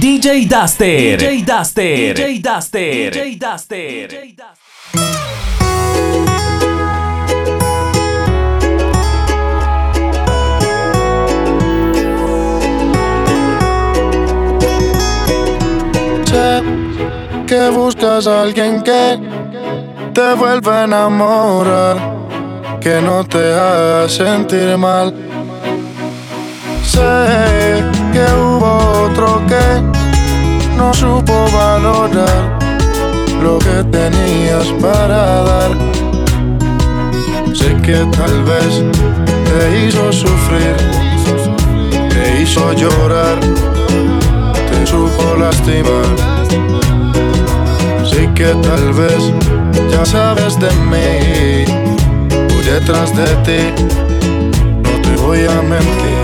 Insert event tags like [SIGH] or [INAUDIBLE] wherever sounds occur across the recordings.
DJ Duster. DJ Duster. DJ Duster. DJ Duster. DJ Duster. Que buscas a alguien que te vuelva a enamorar, que no te haga sentir mal. Sé que hubo otro que no supo valorar lo que tenías para dar. Sé que tal vez te hizo sufrir, te hizo llorar, te supo lastimar. Sé que tal vez ya sabes de mí, voy detrás de ti, no te voy a mentir.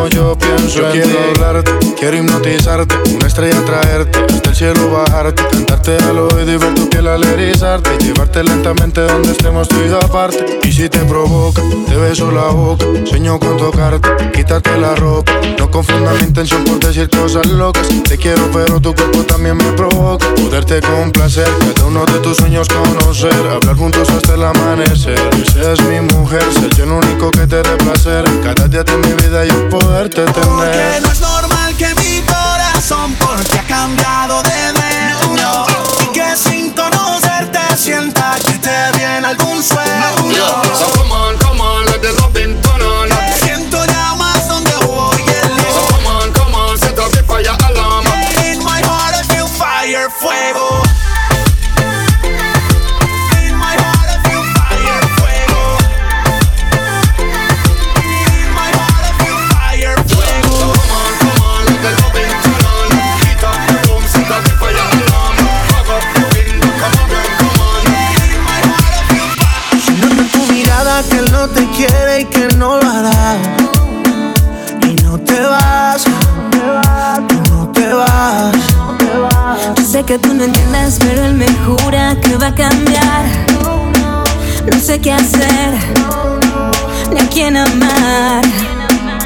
como yo pienso en quiero ti. hablarte, quiero hipnotizarte, una estrella traerte, hasta el cielo bajarte, cantarte al oído y ver tu piel al erizarte, llevarte lentamente donde estemos tú y yo aparte. Y si te provoca, te beso la boca, sueño con tocarte, quitarte la ropa. No confunda mi intención por decir cosas locas. Te quiero, pero tu cuerpo también me provoca. Poderte complacer, cada uno de tus sueños conocer, hablar juntos hasta el amanecer. Seas mi mujer, ser yo el único que te dé placer. Cada día de mi vida yo poderte Porque no es normal que mi corazón porque ha cambiado de dueño Y que sin conocerte sienta que te viene algún sueño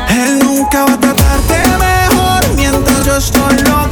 Él nunca va a tratarte mejor mientras yo estoy loco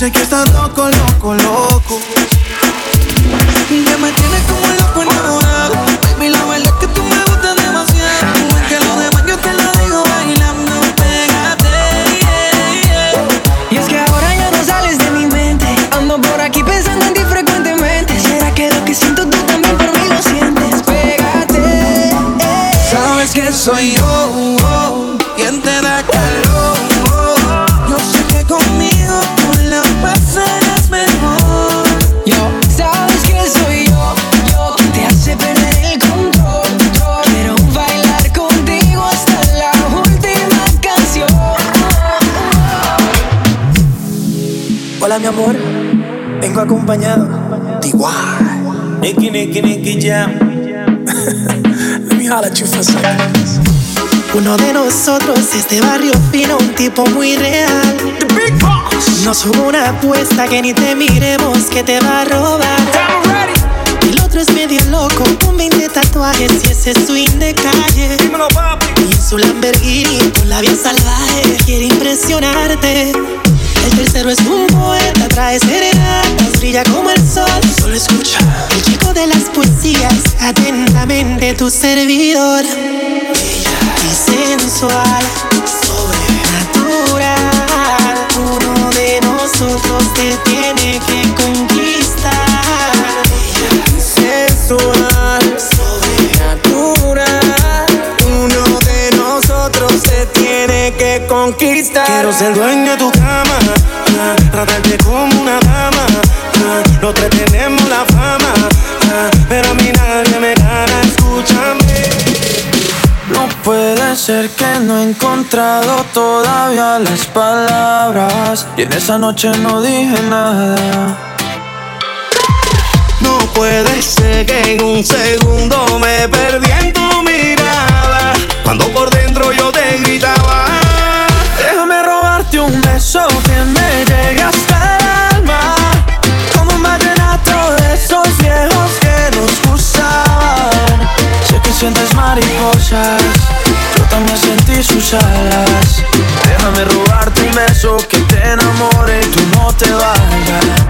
enamorarse que estás loco, mi amor, vengo acompañado igual. Nicky, Nicky, Nicky Jam. Let me holler at you for second. Uno de nosotros es de barrio fino, un tipo muy real. The Big Boss. Nos hubo una apuesta que ni te miremos que te va a robar. Ready. El otro es medio loco, con 20 tatuajes y ese swing de calle. Dímelo, papi. Y en su Lamborghini con la vida salvaje quiere impresionarte. El tercero es un poeta, trae serenatas, brilla como el sol. Solo escucha. El chico de las poesías, atentamente tu servidor. Bella y sensual, sobrenatural. Uno de nosotros te tiene que conquistar. Bella sensual, sobrenatural. Uno de nosotros te tiene que conquistar. Quiero ser dueño de He encontrado todavía las palabras y en esa noche no dije nada. No puede ser que en un segundo me perdí en tu mirada cuando por dentro yo te gritaba. Déjame robarte un beso que me llega hasta el alma como un vallenato de esos viejos que nos gustaban. Sé que sientes mariposas y sus alas. Déjame robarte un beso que te enamore y tú no te vayas.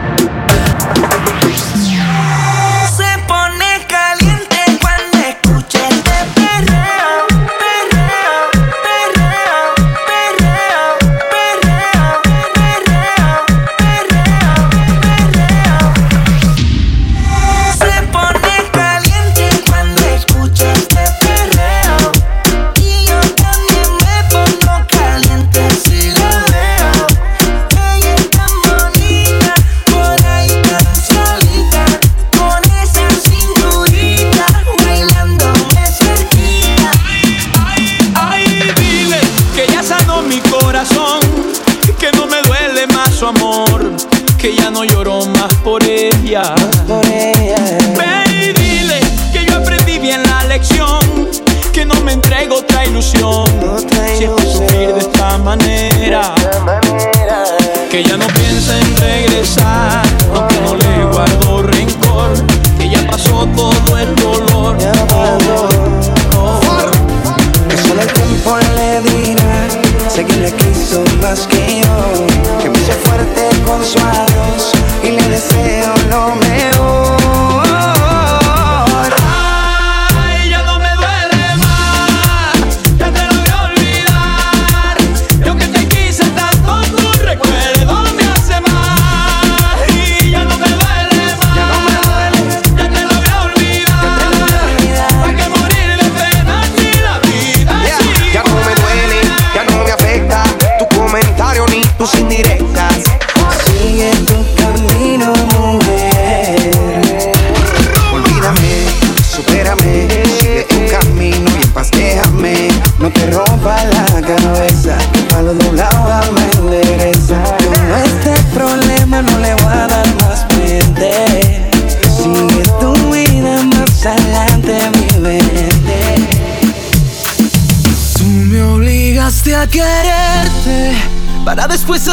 ilusión. Sufrir de esta manera, que ya no piensa en regresar.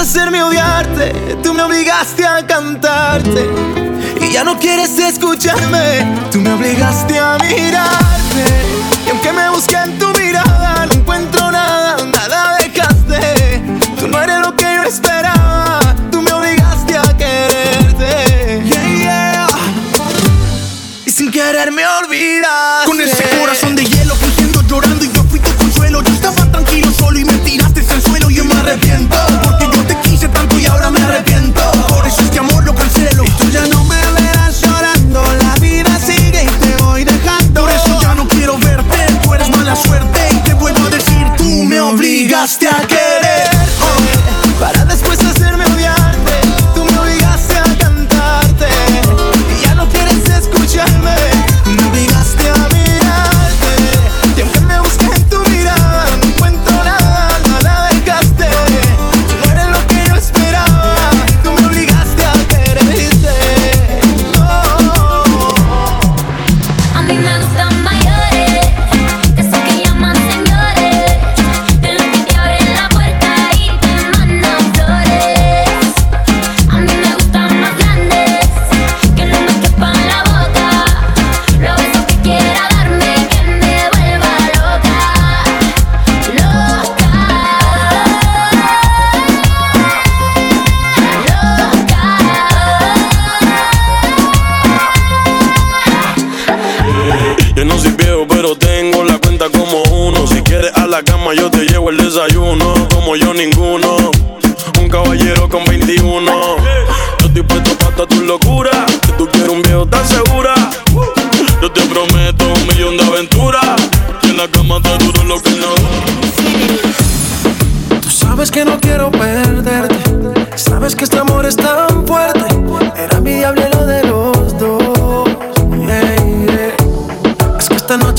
hacerme odiarte, tú me obligaste a cantarte. Y ya no quieres escucharme, tú me obligaste a mirarte. Y aunque me busqué en tu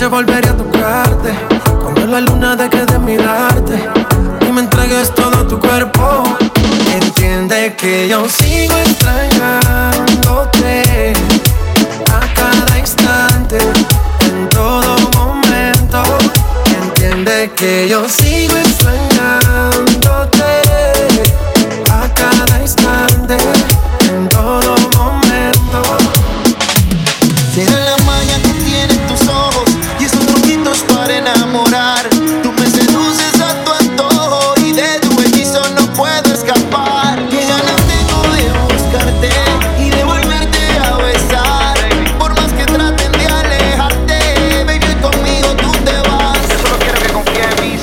volveré a tocarte. Cuando la luna deje de mirarte. Y me entregues todo tu cuerpo. Entiende que yo sigo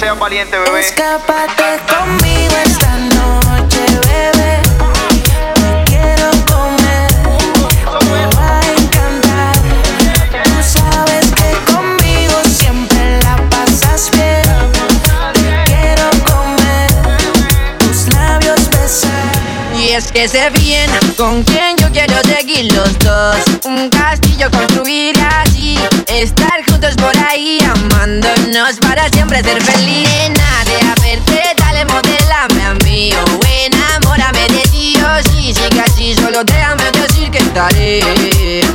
seas valiente, bebé. Escápate conmigo esta noche, bebé. Te quiero comer, me va a encantar. Tú sabes que conmigo siempre la pasas bien. Te quiero comer, tus labios besar. Y es que sé bien con quién yo quiero seguir los dos. Un castillo construir así. Estar juntos por ahí, amándonos para siempre ser feliz. Nada de verte, dale, modelame a mí. O enamórame de ti, o sí, sigue así. Solo déjame decir que estaré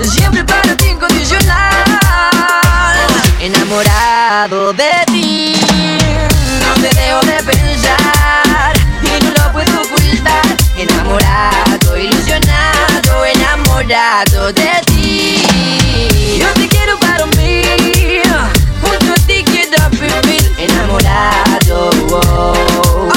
siempre para ti incondicional. Enamorado de ti, no te dejo de pensar. Y no lo puedo ocultar. Enamorado, ilusionado, enamorado de ti. Yo te quiero para mí, junto a ti quiero vivir. Enamorado, oh.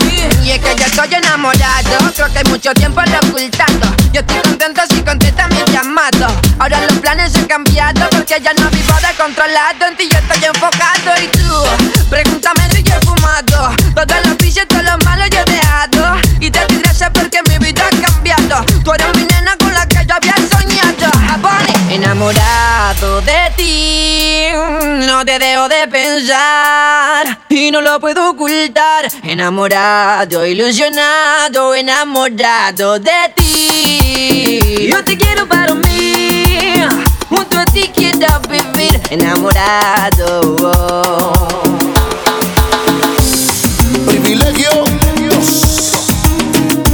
Sí, y es que ya estoy enamorado. Creo que hay mucho tiempo lo ocultando. Yo estoy contenta si contesta mi llamado. Ahora los planes han cambiado porque ya no vivo de controlado. En ti yo estoy enfocado y tú, pregúntame si yo he fumado. Todos los vicios, todos los te dejo de pensar y no lo puedo ocultar. Enamorado, ilusionado, enamorado de ti. Yo te quiero para mí, junto a ti quiero vivir. Enamorado. Privilegio.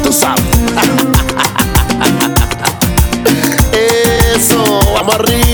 Tú sabes. [LAUGHS] Eso, vamos arriba.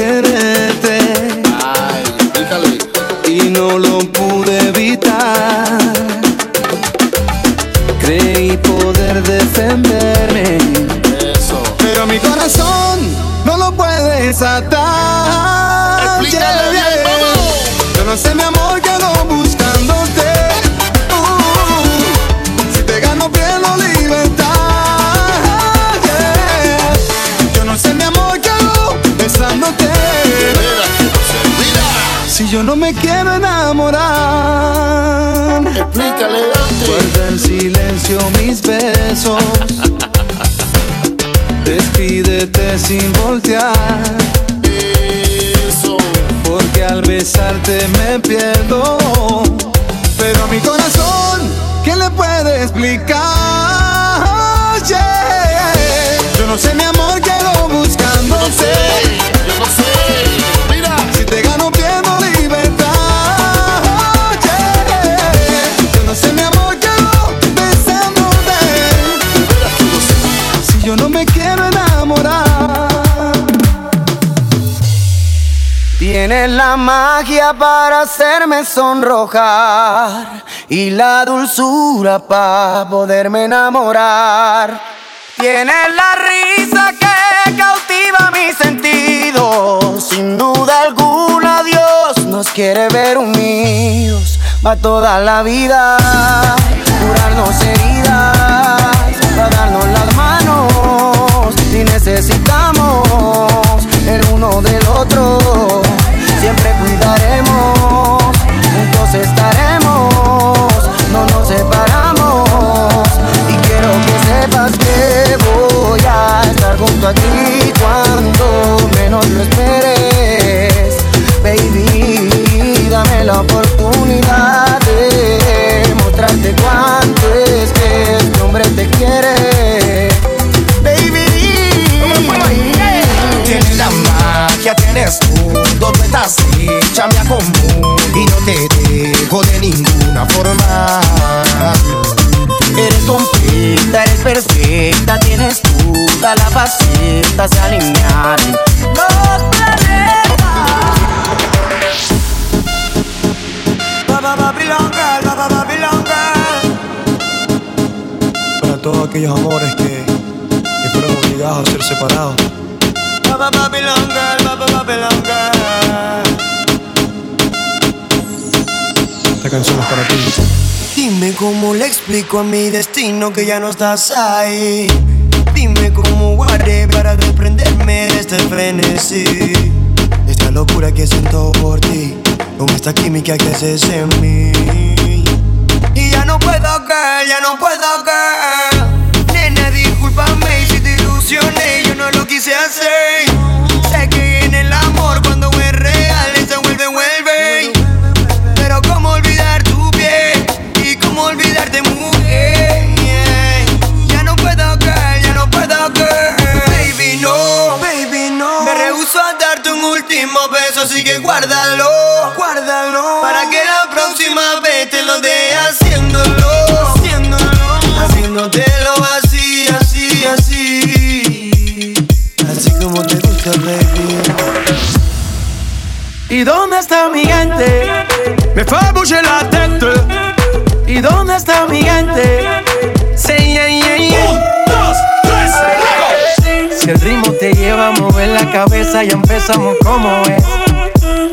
Quererte mis besos. Despídete sin voltear. Eso. Porque al besarte me pierdo. Pero mi corazón, ¿quién le puede explicar? Yo no sé, mi amor, quiero buscándote. Yo no sé. Mira. Tienes la magia para hacerme sonrojar y la dulzura para poderme enamorar. Tienes la risa que cautiva mis sentidos. Sin duda alguna Dios nos quiere ver unidos. Va toda la vida, curarnos heridas, para darnos las manos. Si necesitamos el uno del otro, juntos estaremos, no nos separamos. Y quiero que sepas que voy a estar junto a ti cuando menos lo esperes, baby. Dame la oportunidad faceta, se alinean los planetas. Baba Babylon Girl, Baba Babylon Girl. Para todos aquellos amores que, que fueron obligados a ser separados. Baba Babylon Girl, Baba Babylon Girl. Esta canción es para ti. Dime cómo le explico a mi destino que ya no estás ahí. Dime cómo guardé para desprenderme de este frenesí. Esta locura que siento por ti. Con esta química que haces en mí. Y ya no puedo, girl, ya no puedo, girl. Nena, discúlpame si te ilusioné. Yo no lo quise hacer. Así que guárdalo, guárdalo. Para que la próxima vez te lo dé haciéndolo, haciéndolo, haciéndotelo así, así, así. Así como te gusta, baby. ¿Y dónde está mi gente? Me bouger la tête. ¿Y dónde está mi gente? Say, yeah, yeah, yeah. Si el ritmo te lleva a mover la cabeza, ya empezamos como es.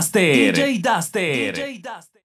Duster. DJ Duster. DJ.